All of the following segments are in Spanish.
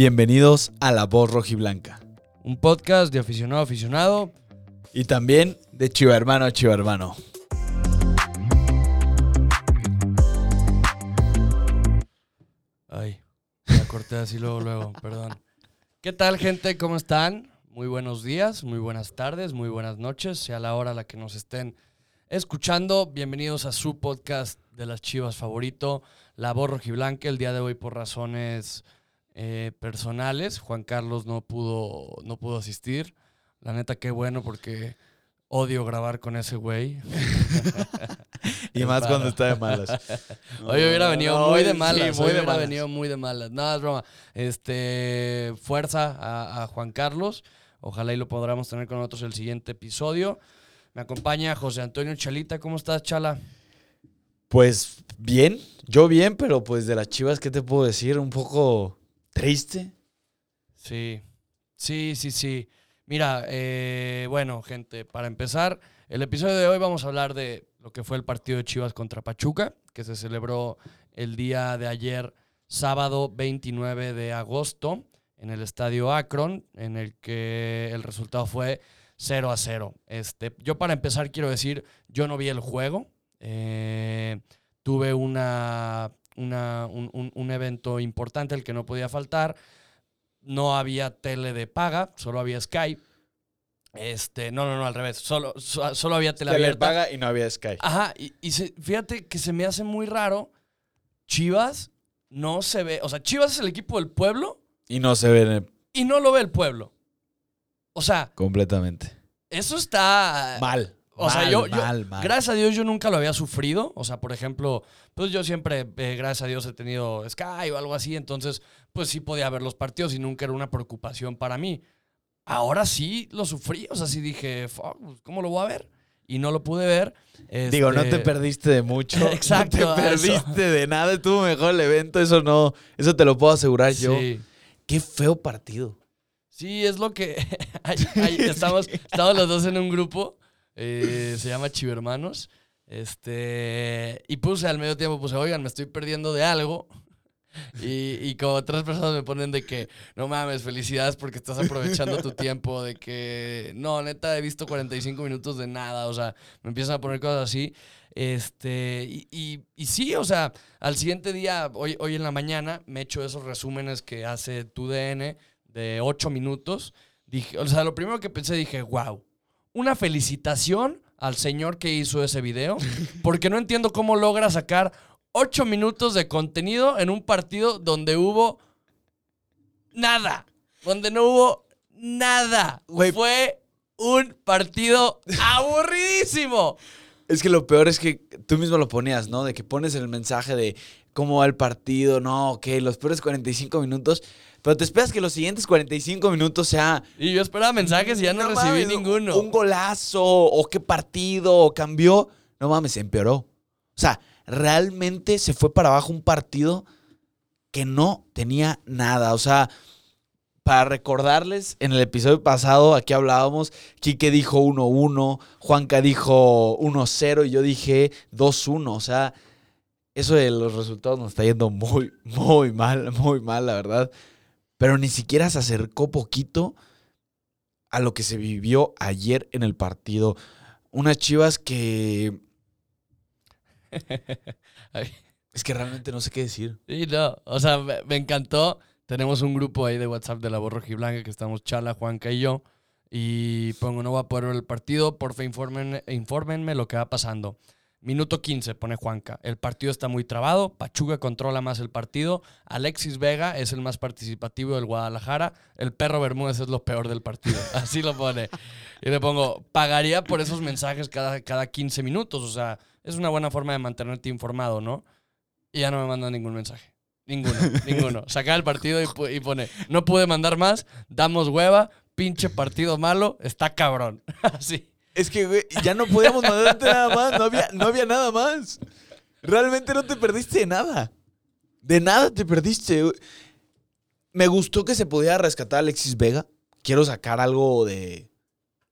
Bienvenidos a La Voz Rojiblanca. Un podcast de aficionado a aficionado. Y también de Chiva Hermano a Chiva Hermano. Ay, la corté así luego, luego, perdón. ¿Qué tal, gente? ¿Cómo están? Muy buenos días, muy buenas tardes, muy buenas noches, sea la hora a la que nos estén escuchando. Bienvenidos a su podcast de las chivas favorito, La Voz Rojiblanca. El día de hoy, por razones eh, personales, Juan Carlos no pudo, no pudo asistir. La neta, qué bueno, porque odio grabar con ese güey. Y más cuando está de malas. Hoy hubiera venido No, muy de sí, malas. muy hoy de hubiera malas. venido muy de malas. No, es broma. Este, fuerza a, a Juan Carlos. Ojalá y lo podamos tener con nosotros el siguiente episodio. Me acompaña José Antonio Chalita. ¿Cómo estás, Chala? Pues bien, yo bien, pero pues de las chivas, ¿qué te puedo decir? Un poco triste. Sí, sí, sí, sí. Mira, eh, bueno, gente, para empezar, el episodio de hoy vamos a hablar de lo que fue el partido de Chivas contra Pachuca, que se celebró el día de ayer, sábado 29 de agosto, en el estadio Akron, en el que el resultado fue 0 a 0. Este, yo para empezar quiero decir, yo no vi el juego, eh, tuve una, una- un, un- un evento importante el que no podía faltar, no había tele de paga, solo había Skype. Este, no, no, no, al revés, solo, so- solo había tele Se le abierta. paga y no había Sky. Ajá, y, y se- fíjate que se me hace muy raro. Chivas no se ve, o sea, Chivas es el equipo del pueblo Y no se ve y no lo ve el pueblo. O sea, completamente. eso está... Mal. O sea, mal, yo- yo- mal, mal. Gracias a Dios yo nunca lo había sufrido. O sea, por ejemplo, pues yo siempre, eh, gracias a Dios, he tenido Sky o algo así. Entonces, pues sí podía ver los partidos y nunca era una preocupación para mí. Ahora sí lo sufrí. O sea, sí dije, "Fuck, pues, ¿cómo lo voy a ver? Y no lo pude ver. Digo, no te Este, perdiste de mucho. Exacto, No te eso. perdiste de nada. Estuvo mejor el evento. Eso no. Eso te lo puedo asegurar yo. Sí. Qué feo partido. Sí, es lo que. ahí- ahí estamos, estamos los dos en un grupo. Eh, se llama Chivermanos. Este. Y puse al medio tiempo, puse, oigan, me estoy perdiendo de algo. Y, y como tres personas me ponen de que, no mames, felicidades porque estás aprovechando tu tiempo, de que, no, neta, he visto 45 minutos de nada, o sea, me empiezan a poner cosas así. Este, y, y, y sí, o sea, al siguiente día, hoy, hoy en la mañana, me echo esos resúmenes que hace tu DN de 8 minutos. Dije, o sea, lo primero que pensé, dije, wow, una felicitación al señor que hizo ese video, porque no entiendo cómo logra sacar 8 minutos de contenido en un partido donde hubo nada, donde no hubo nada. Fue un partido aburridísimo. Es que lo peor es que tú mismo lo ponías, ¿no? De que pones el mensaje de cómo va el partido, no, ok, los peores 45 minutos, pero te esperas que los siguientes 45 minutos sea... Y yo esperaba mensajes y ya no, recibí mames, ninguno. Un golazo, o qué partido, o cambió. No mames, se empeoró. O sea, realmente se fue para abajo un partido que no tenía nada. O sea, para recordarles, en el episodio pasado aquí hablábamos, Quique dijo 1-1, Juanca dijo 1-0 y yo dije 2-1. O sea, eso de los resultados nos está yendo muy, muy mal, muy mal, la verdad. Pero ni siquiera se acercó poquito a lo que se vivió ayer en el partido. Unas chivas que... Es que realmente no sé qué decir. Sí, no. O sea, me, me encantó. Tenemos un grupo ahí de WhatsApp de la voz rojiblanca que estamos Chala, Juanca y yo. Y pongo, no voy a poder ver el partido. Porfa, infórmenme, infórmenme lo que va pasando. Minuto 15, pone Juanca. El partido está muy trabado. Pachuca controla más el partido. Alexis Vega es el más participativo del Guadalajara. El perro Bermúdez es lo peor del partido. Así lo pone. Y le pongo, pagaría por esos mensajes cada, cada 15 minutos. O sea, es una buena forma de mantenerte informado, ¿no? Y ya no me manda ningún mensaje. Ninguno, ninguno. Saca el partido y, pone, no pude mandar más, damos hueva, pinche partido malo, está cabrón. Así. Es que, ya no podíamos mandarte nada más. No había, no había nada más. Realmente no te perdiste de nada. De nada te perdiste. Me gustó que se pudiera rescatar a Alexis Vega. Quiero sacar algo de.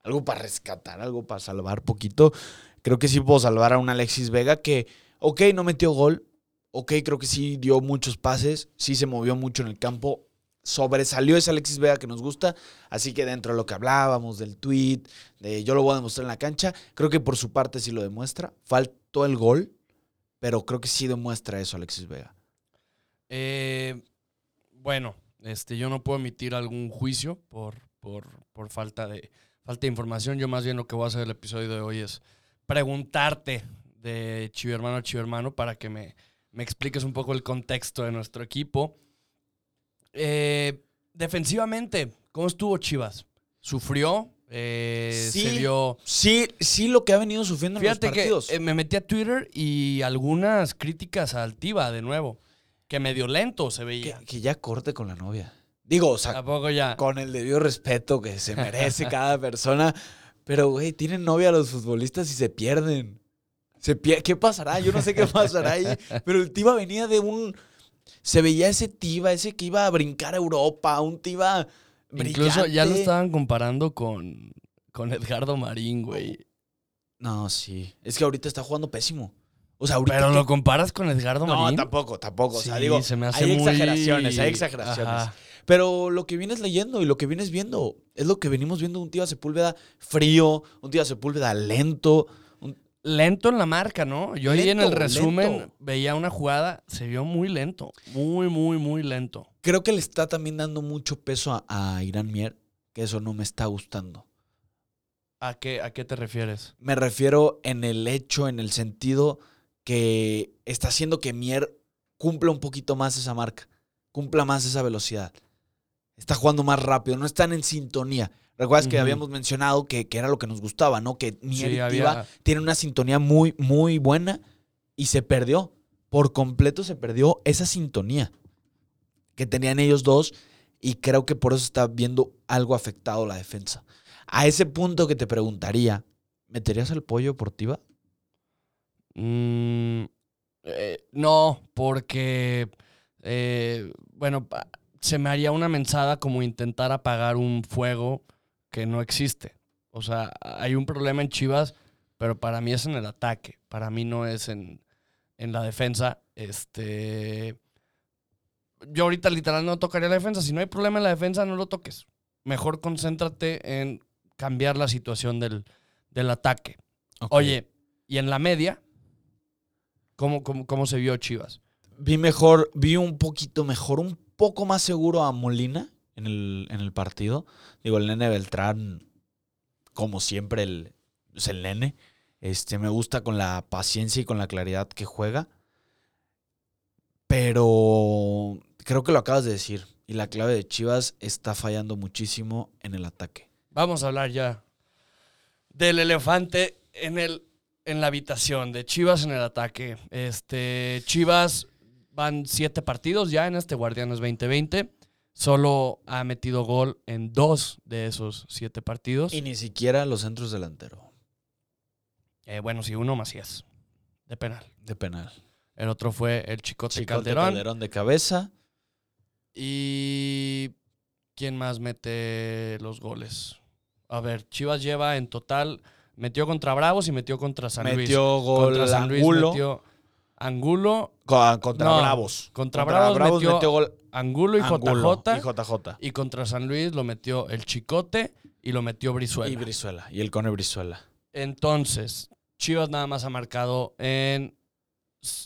Algo para rescatar, algo para salvar poquito. Creo que sí puedo salvar a un Alexis Vega que, ok, no metió gol. Ok, creo que sí dio muchos pases. Sí se movió mucho en el campo. sobresalió ese Alexis Vega que nos gusta. Así que dentro de lo que hablábamos, del tweet, yo lo voy a demostrar en la cancha, creo que por su parte sí lo demuestra. Faltó el gol, pero creo que sí demuestra eso Alexis Vega. Eh, bueno, este, yo no puedo emitir algún juicio por, por, por falta, de, falta de información. Yo más bien lo que voy a hacer el episodio de hoy es preguntarte de Chivo Hermano a Chivo Hermano para que me, me expliques un poco el contexto de nuestro equipo. Eh, defensivamente, ¿cómo estuvo Chivas? ¿Sufrió? Eh, Sí. ¿Se vio...? Sí, sí lo que ha venido sufriendo Fíjate en los que partidos. eh, me metí a Twitter y algunas críticas a Altiva de nuevo. Que medio lento se que, veía. que ya corte con la novia. Digo, o sea, ¿A poco ya? con el debido respeto que se merece cada persona. Pero, güey, tienen novia los futbolistas y se pierden. Se ¿Qué pasará? Yo no sé qué pasará ahí. Pero el Tiva venía de un. Se veía ese Tiva, ese que iba a brincar a Europa, un Tiva. Incluso ya lo brillante. estaban comparando con, con Edgardo Marín, güey. No, sí. Es que ahorita está jugando pésimo. O sea, ahorita. Pero lo comparas con Edgardo No, Marín. tampoco, tampoco. o sea, Sí, digo, se me hace hay muy- exageraciones, hay exageraciones. Ajá. Pero lo que vienes leyendo y lo que vienes viendo es lo que venimos viendo un Tiva Sepúlveda frío, un Tiva Sepúlveda lento. Lento en la marca, ¿no? Yo ahí en el resumen lento. veía una jugada, se vio muy lento. Muy, muy, muy lento. Creo que le está también dando mucho peso a, a Irán Mier, que eso no me está gustando. ¿A qué, ¿A qué te refieres? Me refiero en el hecho, en el sentido que está haciendo que Mier cumpla un poquito más esa marca, cumpla más esa velocidad. Está jugando más rápido, no están en sintonía. Recuerdas que habíamos mencionado que, que era lo que nos gustaba, ¿no? Que Mier Sí, había- tienen una sintonía muy, muy buena y se perdió. Por completo se perdió esa sintonía que tenían ellos dos y creo que por eso está viendo algo afectado la defensa. A ese punto que te preguntaría, ¿meterías al pollo por Tiva? Mm, eh, no, porque, eh, bueno, se me haría una mensada como intentar apagar un fuego que no existe. O sea, hay un problema en Chivas, pero para mí es en el ataque. Para mí no es en, en la defensa. Este. Yo ahorita literal no tocaría la defensa. Si no hay problema en la defensa, no lo toques. Mejor concéntrate en cambiar la situación del, del ataque. Oye, y en la media, ¿cómo, cómo, cómo se vio Chivas? vi mejor, vi un poquito mejor, un poco más seguro a Molina en el, en el partido. Digo, el nene Beltrán, como siempre, el, es el nene. Este, me gusta con la paciencia y con la claridad que juega. Pero creo que lo acabas de decir. Y la clave de Chivas está fallando muchísimo en el ataque. Vamos a hablar ya del elefante en, el, en la habitación, de Chivas en el ataque. Este, Chivas van siete partidos ya en este Guardianes 2020. Solo ha metido gol en dos de esos siete partidos. Y ni siquiera los centros delanteros Eh, bueno, sí, uno Macías, de penal. de penal. El otro fue el Chicote, Chicote Calderón. Calderón de cabeza. ¿Y quién más mete los goles? A ver, Chivas lleva en total, metió contra Bravos y metió contra San Luis. Metió gol contra San Luis metió Angulo, Co- Contra No, Bravos. contra Bravos metió gol Angulo y Angulo JJ. y JJ. Y contra San Luis lo metió el Chicote y lo metió Brizuela. Y Brizuela. Y el Cone Brizuela. Entonces, Chivas nada más ha marcado en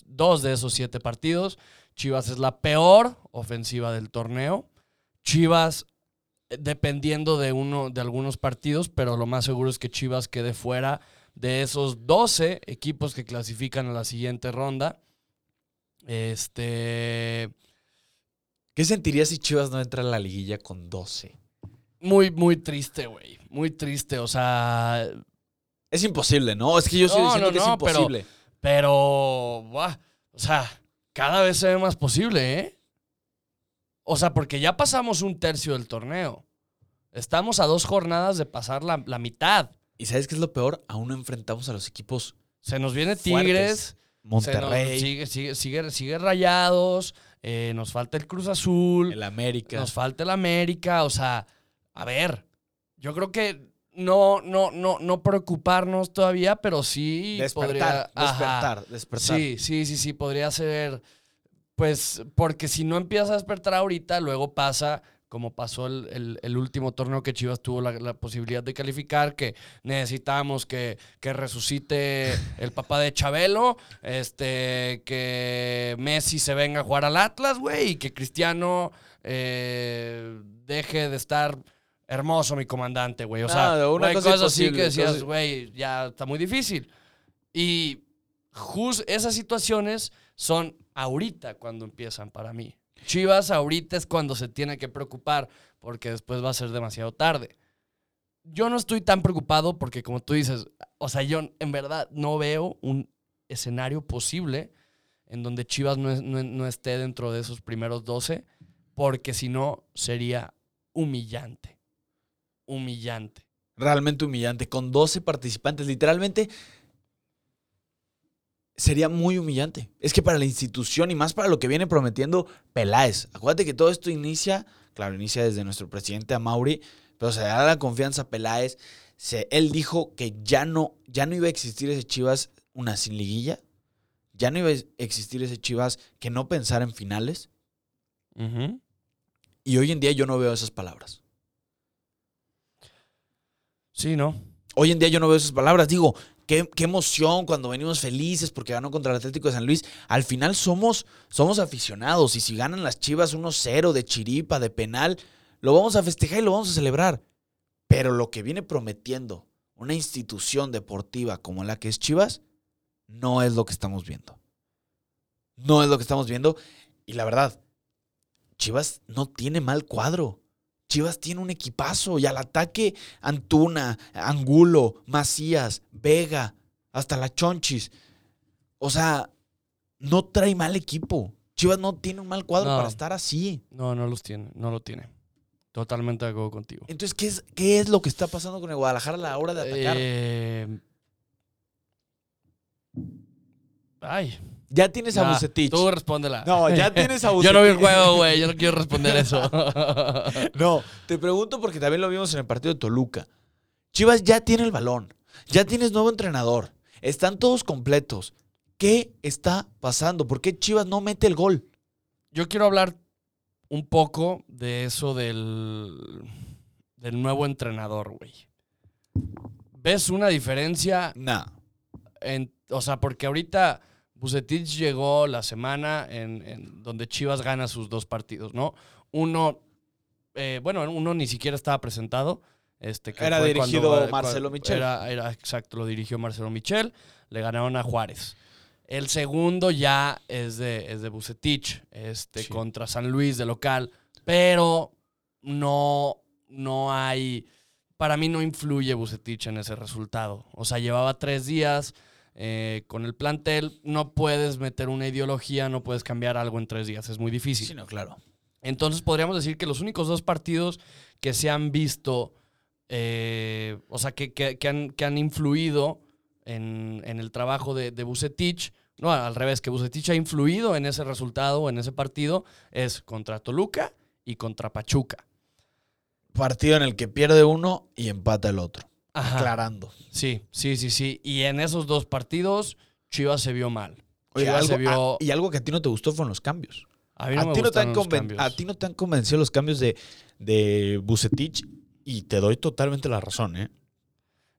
dos de esos siete partidos. Chivas es la peor ofensiva del torneo. Chivas, eh, dependiendo de uno, de algunos partidos, pero lo más seguro es que Chivas quede fuera de esos 12 equipos que clasifican a la siguiente ronda. Este. ¿Qué sentirías si Chivas no entra en la liguilla con 12? Muy, muy triste, güey. Muy triste. O sea, Es imposible, ¿no? Es que yo estoy No, diciendo no, que es no, pero- imposible. Pero, buah, o sea, cada vez se ve más posible, ¿eh? O sea, porque ya pasamos un tercio del torneo. Estamos a dos jornadas de pasar la, la mitad. ¿Y sabes qué es lo peor? Aún no enfrentamos a los equipos Se nos viene Fuertes. Tigres, nos- Monterrey, sigue, sigue, sigue, sigue Rayados, eh, nos falta el Cruz Azul, el América. nos falta el América. O sea, a ver, yo creo que no, no, no, no preocuparnos todavía, pero sí podría. despertar, Ajá. despertar, despertar. Sí, sí, sí, sí, podría ser Pues porque si no empiezas a despertar ahorita, luego pasa como pasó el, el- el último torneo que Chivas tuvo la, la posibilidad de calificar, que necesitamos que, que resucite el papá de Chabelo, este, que Messi se venga a jugar al Atlas, güey, y que Cristiano eh, deje de estar hermoso mi comandante, güey. O sea, una cosa cosas así que decías, güey, ya está muy difícil. Y jus- esas situaciones son ahorita cuando empiezan para mí. Chivas ahorita es cuando se tiene que preocupar porque después va a ser demasiado tarde. Yo no estoy tan preocupado porque como tú dices, o sea, yo en verdad no veo un escenario posible en donde Chivas no, no esté dentro de esos primeros 12 porque si no sería humillante. Humillante. realmente humillante. Con 12 participantes, literalmente sería muy humillante. Es que para la institución y más para lo que viene prometiendo Peláez. Acuérdate que todo esto inicia, claro, inicia desde nuestro presidente Amauri, pero se da la confianza a Peláez. Se, él dijo que ya no, ya no iba a existir ese Chivas una sin liguilla. Ya no iba a existir ese Chivas que no pensara en finales. Y hoy en día yo no veo esas palabras. Sí, ¿no? Hoy en día yo no veo esas palabras. Digo, qué, emoción cuando venimos felices porque ganó contra el Atlético de San Luis. Al final somos, somos aficionados y si ganan las Chivas 1-0 de chiripa, de penal, lo vamos a festejar y lo vamos a celebrar. Pero lo que viene prometiendo una institución deportiva como la que es Chivas, no es lo que estamos viendo. No es lo que estamos viendo. Y la verdad, Chivas no tiene mal cuadro. Chivas tiene un equipazo y al ataque Antuna, Angulo, Macías, Vega, hasta la Chonchis. O sea, no trae mal equipo. Chivas no tiene un mal cuadro No. para estar así. No, no los tiene, no lo tiene. Totalmente de acuerdo contigo. Entonces, ¿qué es, qué es lo que está pasando con el Guadalajara a la hora de atacar? Eh, Ay. Ya tienes a nah, Bucetich. Tú respóndela. No, ya tienes a Yo no vi el Bucetich. juego, güey. Yo no quiero responder eso. No, te pregunto porque también lo vimos en el partido de Toluca. Chivas ya tiene el balón. Ya tienes nuevo entrenador. Están todos completos. ¿Qué está pasando? ¿Por qué Chivas no mete el gol? Yo quiero hablar un poco de eso del, del nuevo entrenador, güey. ¿Ves una diferencia Nah. en, o sea, porque ahorita Bucetich llegó la semana en, en donde Chivas gana sus dos partidos, ¿no? Uno, eh, bueno, uno ni siquiera estaba presentado. Este, que Era dirigido cuando- Marcelo Michel. Era, era, exacto, lo dirigió Marcelo Michel. Le ganaron a Juárez. El segundo ya es de, es de Bucetich, este, Sí. contra San Luis de local. Pero no, no hay. Para mí no influye Bucetich en ese resultado. O sea, llevaba tres días eh, con el plantel. No puedes meter una ideología, no puedes cambiar algo en tres días. Es muy difícil. Sí, no, claro. Entonces podríamos decir que los únicos dos partidos que se han visto, eh, o sea, que, que- que han, que han influido en, en el trabajo de, de Bucetich, no, al revés, que Bucetich ha influido en ese resultado, en ese partido, es contra Toluca y contra Pachuca. Partido en el que pierde uno y empata el otro. Ajá. Aclarando. Sí, sí, sí, sí. Y en esos dos partidos, Chivas se vio mal. Oye, Chivas algo- se vio... y algo que a ti no te gustó fueron los cambios. a mí no a, me ti no te han gustaron los conven- cambios. a ti no te han convencido los cambios de, de Bucetich y te doy totalmente la razón, ¿eh?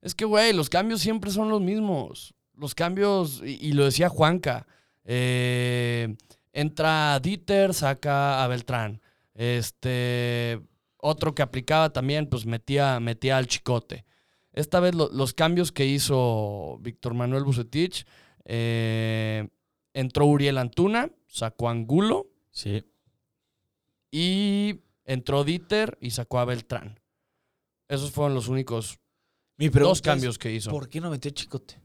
Es que, güey, los cambios siempre son los mismos. Los cambios, y, y lo decía Juanca, eh, entra Dieter, saca a Beltrán. Este, otro que aplicaba también, pues metía, metía al chicote. Esta vez lo- los cambios que hizo Víctor Manuel Bucetich, eh, entró Uriel Antuna, sacó Angulo Sí. y entró Dieter y sacó a Beltrán. Esos fueron los únicos Mi dos es, cambios que hizo. ¿Por qué no metió Chicote?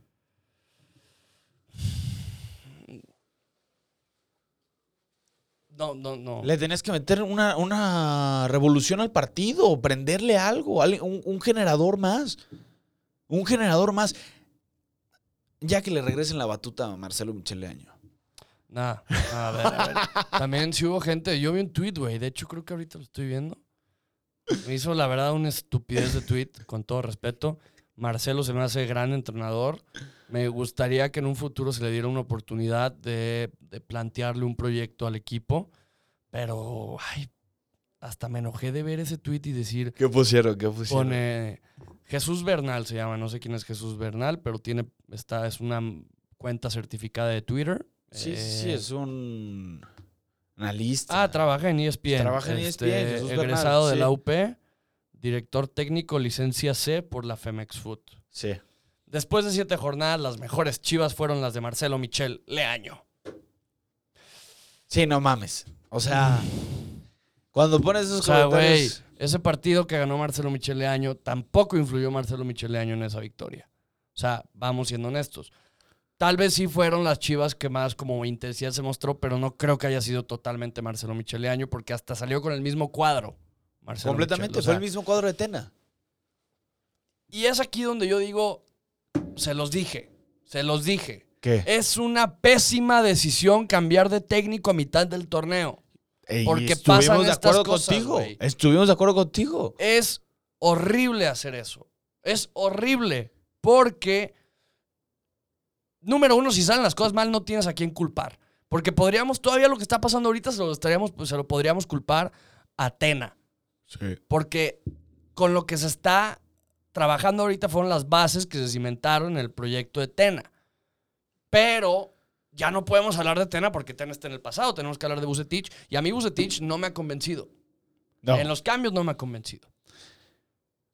No, no, no. Le tenías que meter una, una revolución al partido, prenderle algo, al- un, un generador más. Un generador más. Ya que le regresen la batuta a Marcelo Micheleaño. Nada, a ver, a ver. También si hubo gente, yo vi un tweet, güey, de hecho creo que ahorita lo estoy viendo. Me hizo la verdad una estupidez de tweet, con todo respeto. Marcelo se me hace gran entrenador. Me gustaría que en un futuro se le diera una oportunidad de, de plantearle un proyecto al equipo. Pero, ay, hasta me enojé de ver ese tweet y decir, ¿Qué pusieron? ¿Qué pusieron? pone Jesús Bernal se llama, no sé quién es Jesús Bernal, pero tiene, esta es una cuenta certificada de Twitter. Sí, sí, sí, Eh, es un analista. Ah, trabaja en ESPN. Trabaja en E ESPN, Jesús Bernal, egresado de sí. la UP, director técnico, licencia C por la Femex Food. Sí. Después de siete jornadas, las mejores chivas fueron las de Marcelo Michel Leaño. Sí, no mames. O sea, cuando pones esos O sea, güey, comentarios... ese partido que ganó Marcelo Michel Leaño tampoco influyó Marcelo Michel Leaño en esa victoria. O sea, vamos siendo honestos. Tal vez sí fueron las chivas que más como intensidad se mostró, pero no creo que haya sido totalmente Marcelo Michel Leaño porque hasta salió con el mismo cuadro. Marcelo completamente, Michel, o fue sea, el mismo cuadro de Tena. Y es aquí donde yo digo, se los dije, se los dije. ¿Qué? Es una pésima decisión cambiar de técnico a mitad del torneo. porque estuvimos pasan de estas acuerdo cosas, contigo. Estuvimos de acuerdo contigo. Es horrible hacer eso. Es horrible. Porque, número uno, si salen las cosas mal, no tienes a quién culpar. Porque podríamos, todavía lo que está pasando ahorita se lo, estaríamos, pues, se lo podríamos culpar a Tena. Sí. Porque con lo que se está trabajando ahorita fueron las bases que se cimentaron en el proyecto de Tena. Pero ya no podemos hablar de Tena porque Tena está en el pasado. Tenemos que hablar de Bucetich. Y a mí Bucetich no me ha convencido. No, En los cambios no me ha convencido.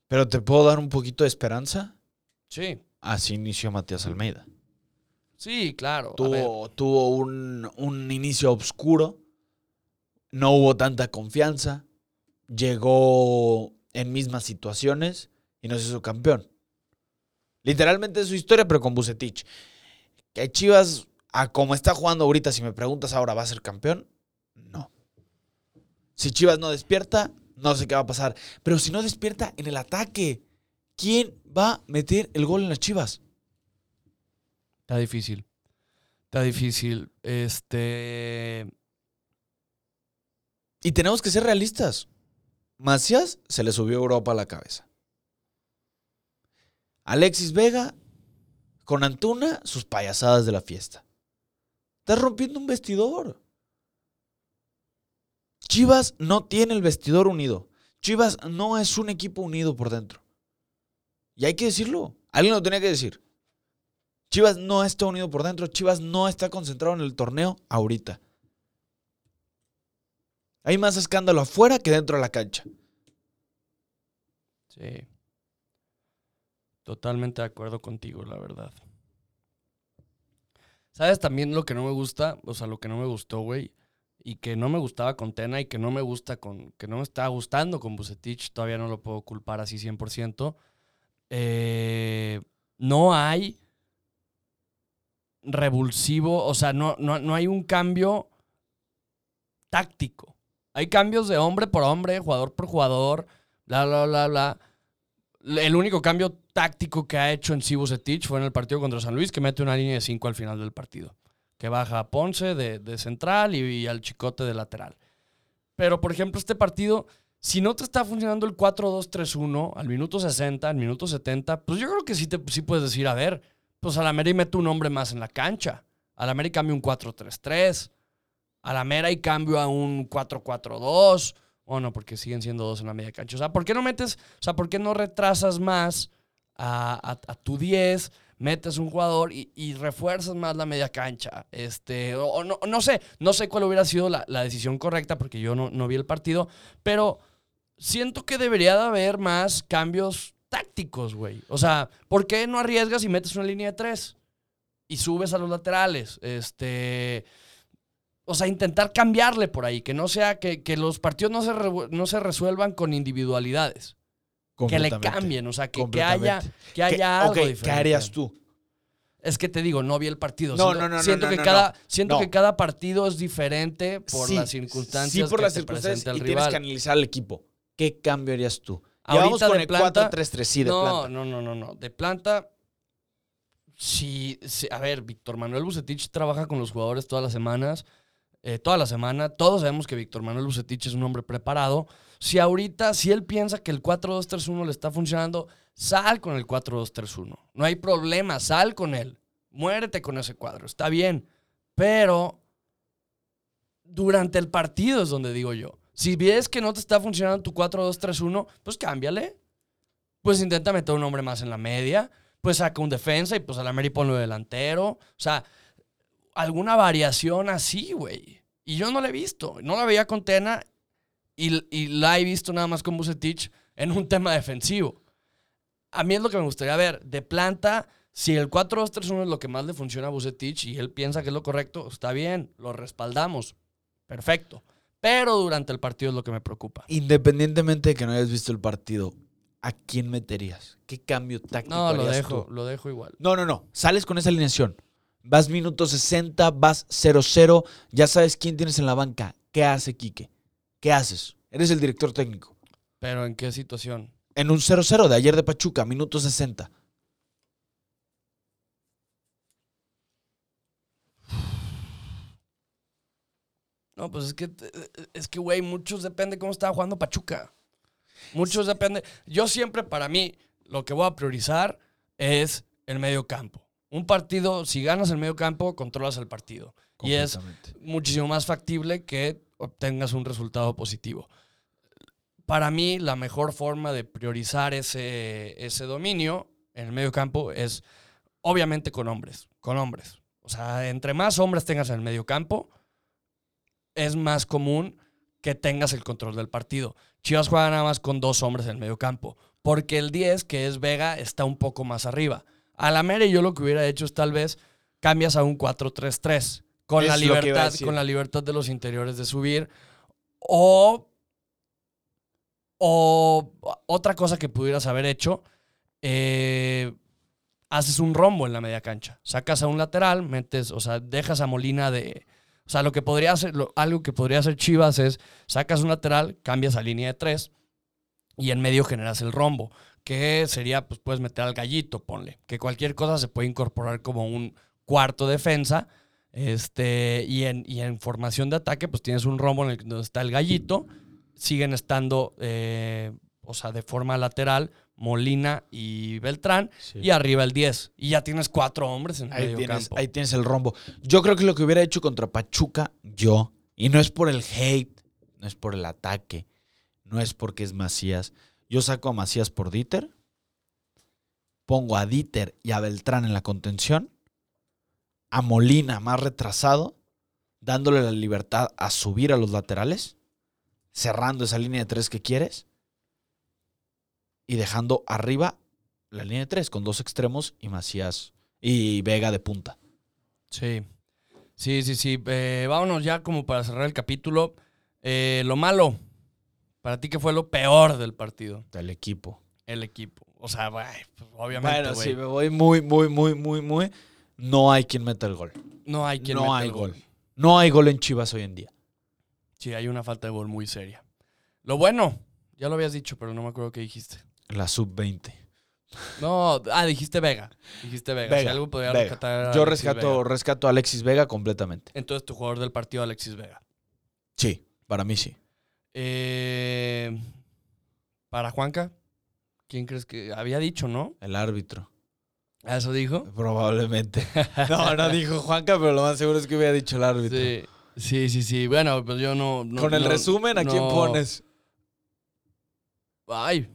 pero te puedo dar un poquito de esperanza. Sí, Así inició Matías Almeida. sí, claro. Tuvo, tuvo un, un inicio oscuro. No hubo tanta confianza. Llegó en mismas situaciones y nos hizo campeón. Literalmente es su historia, pero con Bucetich. Que Chivas, a como está jugando ahorita, si me preguntas ahora, ¿va a ser campeón? No. Si Chivas no despierta, no sé qué va a pasar. Pero si no despierta en el ataque, ¿quién va a meter el gol en las Chivas? Está difícil. Está difícil. Este. Y tenemos que ser realistas. Macías se le subió Europa a la cabeza. Alexis Vega, con Antuna, sus payasadas de la fiesta. Estás rompiendo un vestidor. Chivas no tiene el vestidor unido. Chivas no es un equipo unido por dentro. Y hay que decirlo. Alguien lo tenía que decir. Chivas no está unido por dentro. Chivas no está concentrado en el torneo ahorita. Hay más escándalo afuera que dentro de la cancha. Sí. Totalmente de acuerdo contigo, la verdad. ¿Sabes también lo que no me gusta? O sea, lo que no me gustó, güey. Y que no me gustaba con Tena y que no me gusta con. que no me está gustando con Bucetich. Todavía no lo puedo culpar así 100%. Eh, no hay revulsivo. O sea, no, no, no hay un cambio táctico. Hay cambios de hombre por hombre, jugador por jugador, bla, bla, bla, bla. El único cambio táctico que ha hecho en sí Bucetich fue en el partido contra San Luis, que mete una línea de 5 al final del partido. Que baja a Ponce de, central y, y al Chicote de lateral. Pero, por ejemplo, este partido, si no te está funcionando el 4-2-3-1 al minuto 60, al minuto 70, pues yo creo que sí, te, sí puedes decir, a ver, pues a la mera y mete un hombre más en la cancha. A la mera y cambio un 4-3-3. A la mera y cambio a un 4-4-2. O no, porque siguen siendo dos en la media cancha. O sea, ¿por qué no metes, o sea, por qué no retrasas más a, tu 10, metes un jugador y, refuerzas más la media cancha? Este, o, no, no sé, no sé cuál hubiera sido la, la decisión correcta porque yo no, no vi el partido, pero siento que debería de haber más cambios tácticos, güey. O sea, ¿por qué no arriesgas y metes una línea de tres? Y subes a los laterales. Este. O sea, intentar cambiarle por ahí, que no sea, que, que los partidos no se, no se resuelvan con individualidades. Que le cambien, o sea, que, que haya, que haya ¿Qué- algo diferente. ¿Qué harías tú? Es que te digo, no vi el partido. No, siento, no, no, no, siento no, que cada, siento que cada partido es diferente por Sí, las circunstancias Sí, por que las te circunstancias el y tienes que analizar al equipo. ¿Qué cambio harías tú? Ahorita vamos con de el planta- 4-3-3, sí, de no, planta. no, no, no, no. De planta, sí, sí, A ver, Víctor Manuel Bucetich trabaja con los jugadores todas las semanas, eh, toda la semana. Todos sabemos que Víctor Manuel Bucetich es un hombre preparado. Si ahorita, si él piensa que el 4-2-3-1 le está funcionando, sal con el 4-2-3-1. No hay problema, sal con él. Muérete con ese cuadro, está bien. Pero durante el partido es donde digo yo. Si ves que no te está funcionando tu 4-2-3-1, pues cámbiale. Pues intenta meter un hombre más en la media. Pues saca un defensa y pues a la Mary ponlo delantero. O sea, alguna variación así, güey. Y yo no la he visto. No la veía con Tena y, y la he visto nada más con Bucetich en un tema defensivo. A mí es lo que me gustaría ver. De planta, si el 4-2-3-1 es lo que más le funciona a Bucetich y él piensa que es lo correcto, está bien, lo respaldamos. Perfecto. Pero durante el partido es lo que me preocupa. Independientemente de que no hayas visto el partido, ¿a quién meterías? ¿Qué cambio táctico No, lo harías dejo, tú? lo dejo igual. No, no, no. Sales con esa alineación. Vas minuto 60, vas 0-0. Ya sabes quién tienes en la banca. ¿Qué hace Quique? ¿Qué haces? Eres el director técnico. Pero ¿en qué situación? En un 0-0 de ayer de Pachuca, minuto 60. No, pues es que, es que, güey, muchos depende cómo estaba jugando Pachuca. Muchos depende. Yo siempre, para mí, lo que voy a priorizar es el medio campo. Un partido, si ganas el medio campo, controlas el partido. Y es muchísimo más factible que obtengas un resultado positivo. Para mí, la mejor forma de priorizar ese, ese dominio en el medio campo es, obviamente, con hombres. Con hombres. O sea, entre más hombres tengas en el medio campo, es más común que tengas el control del partido. Chivas juega nada más con dos hombres en el medio campo, porque el 10, que es Vega, está un poco más arriba. A la Mere yo lo que hubiera hecho es tal vez cambias a un 4-3-3 con la Es libertad con la libertad de los interiores de subir o o otra cosa que pudieras haber hecho eh, haces un rombo en la media cancha. Sacas a un lateral metes o sea dejas a Molina de o sea lo que podría hacer lo- algo que podría hacer Chivas es sacas un lateral cambias a línea de tres y en medio generas el rombo que sería pues puedes meter al gallito ponle que cualquier cosa se puede incorporar como un cuarto defensa este, y, en, y en formación de ataque, pues tienes un rombo en el que donde está el gallito. Siguen estando, eh, o sea, de forma lateral, Molina y Beltrán. Sí. Y arriba el 10. Y ya tienes cuatro hombres en Ahí medio tienes, campo. ahí tienes el rombo. Yo creo que lo que hubiera hecho contra Pachuca, yo, y no es por el hate, no es por el ataque, no es porque es Macías. Yo saco a Macías por Dieter, pongo a Dieter y a Beltrán en la contención, a Molina más retrasado, dándole la libertad a subir a los laterales, cerrando esa línea de tres que quieres y dejando arriba la línea de tres con dos extremos y Macías y Vega de punta. Sí. Sí, sí, sí. Eh, vámonos ya como para cerrar el capítulo. Eh, lo malo. Para ti, ¿qué fue lo peor del partido? del equipo. El equipo. O sea, pues, obviamente, Bueno, güey, si me voy muy, muy, muy, muy, muy, no hay quien meta el gol. no hay quien no meta hay el gol. No hay gol en Chivas hoy en día. Sí, hay una falta de gol muy seria. Lo bueno, ya lo habías dicho, pero no me acuerdo qué dijiste. La sub-20. No, ah, dijiste Vega. Dijiste Vega. si algo podría Vega. rescatar. a Yo Alexis rescato, Vega. rescato a Alexis Vega completamente. Entonces, tu jugador del partido, Alexis Vega. Sí, para mí sí. Eh, para Juanca, ¿quién crees que había dicho, no? El árbitro. ¿A ¿Eso dijo? Probablemente. No, no dijo Juanca, pero lo más seguro es que hubiera dicho el árbitro. Sí. Sí, sí, sí. Bueno, pues yo no. no- Con el resumen, ¿a quién pones? Ay.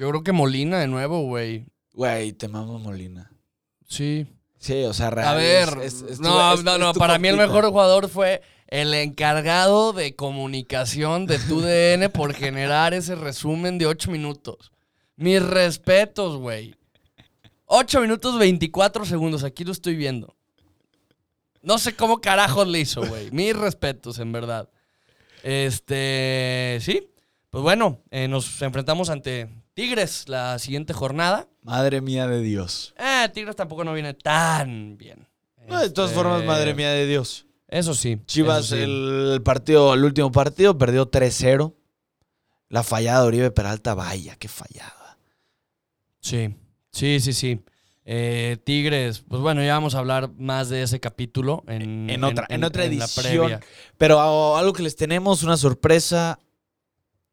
Yo creo que Molina de nuevo, güey. Güey, te mamo Molina. Sí. Sí, o sea, real. A ver, es- es- es tu- no, no, no, para mí el mejor jugador fue el encargado de comunicación de tu DN por generar ese resumen de 8 minutos. Mis respetos, güey. 8 minutos 24 segundos, aquí lo estoy viendo. No sé cómo carajos le hizo, güey. Mis respetos, en verdad. Este, sí. Pues bueno, eh, nos enfrentamos ante Tigres la siguiente jornada. Madre mía de Dios. Eh, Tigres tampoco no viene tan bien. No, de todas Este, formas, madre mía de Dios. Eso sí. Chivas, eso sí. el partido, el último partido, perdió 3-0. La fallada de Oribe Peralta, vaya, qué fallada. Sí, sí, sí, sí. Eh, Tigres, pues bueno, ya vamos a hablar más de ese capítulo en, En otra- en otra edición. Pero a- algo que les tenemos, una sorpresa.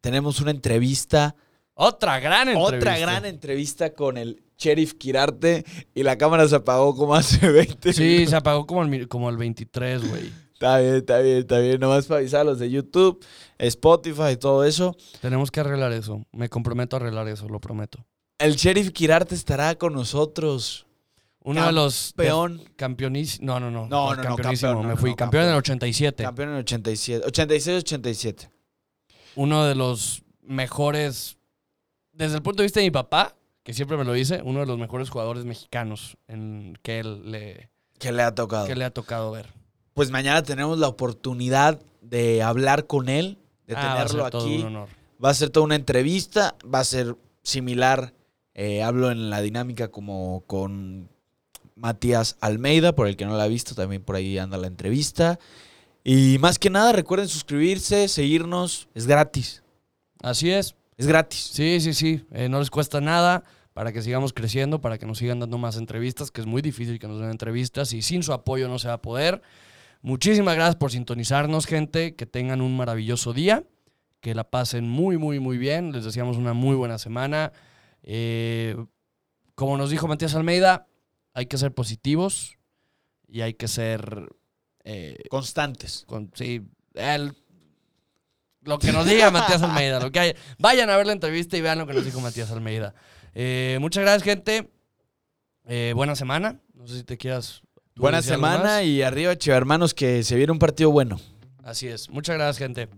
tenemos una entrevista. Otra gran entrevista. Otra gran entrevista con el Sheriff Kirarte. Y la cámara se apagó como hace 20 Sí, minutos. se apagó como el, como el 23, güey. Está bien, está bien, está bien. Nomás para avisar a los de YouTube, Spotify y todo eso. Tenemos que arreglar eso. Me comprometo a arreglar eso, lo prometo. El Sheriff Kirarte estará con nosotros. Uno de los Peón. campeonísimos. No, no, no. No, no, no, campeonísimo. campeón, no, Me fui no, campeón en el campeón. 87. Campeón en 87. 86-87. Uno de los mejores. Desde el punto de vista de mi papá, que siempre me lo dice, uno de los mejores jugadores mexicanos en que él le, Que le ha tocado. que le ha tocado ver. Pues mañana tenemos la oportunidad de hablar con él, de Ah, va a tenerlo todo aquí. un honor. Va a ser toda una entrevista, va a ser similar, eh, hablo en la dinámica como con Matías Almeida, por el que no la ha visto, también por ahí anda la entrevista. Y más que nada, recuerden suscribirse, seguirnos, es gratis, Así es. Es gratis. Sí, sí, sí. Eh, no les cuesta nada para que sigamos creciendo, para que nos sigan dando más entrevistas, que es muy difícil que nos den entrevistas y sin su apoyo no se va a poder. Muchísimas gracias por sintonizarnos, gente. Que tengan un maravilloso día. Que la pasen muy, muy, muy bien. Les deseamos una muy buena semana. Eh, como nos dijo Matías Almeida, hay que ser positivos y hay que ser... eh, Constantes. con, sí, el- lo que nos diga Matías Almeida. Lo que hay. Vayan a ver la entrevista y vean lo que nos dijo Matías Almeida. Eh, muchas gracias, gente. Eh, buena semana. No sé si te quieras. Buena semana y arriba, hermanos, que se viene un partido bueno. Así es. Muchas gracias, gente.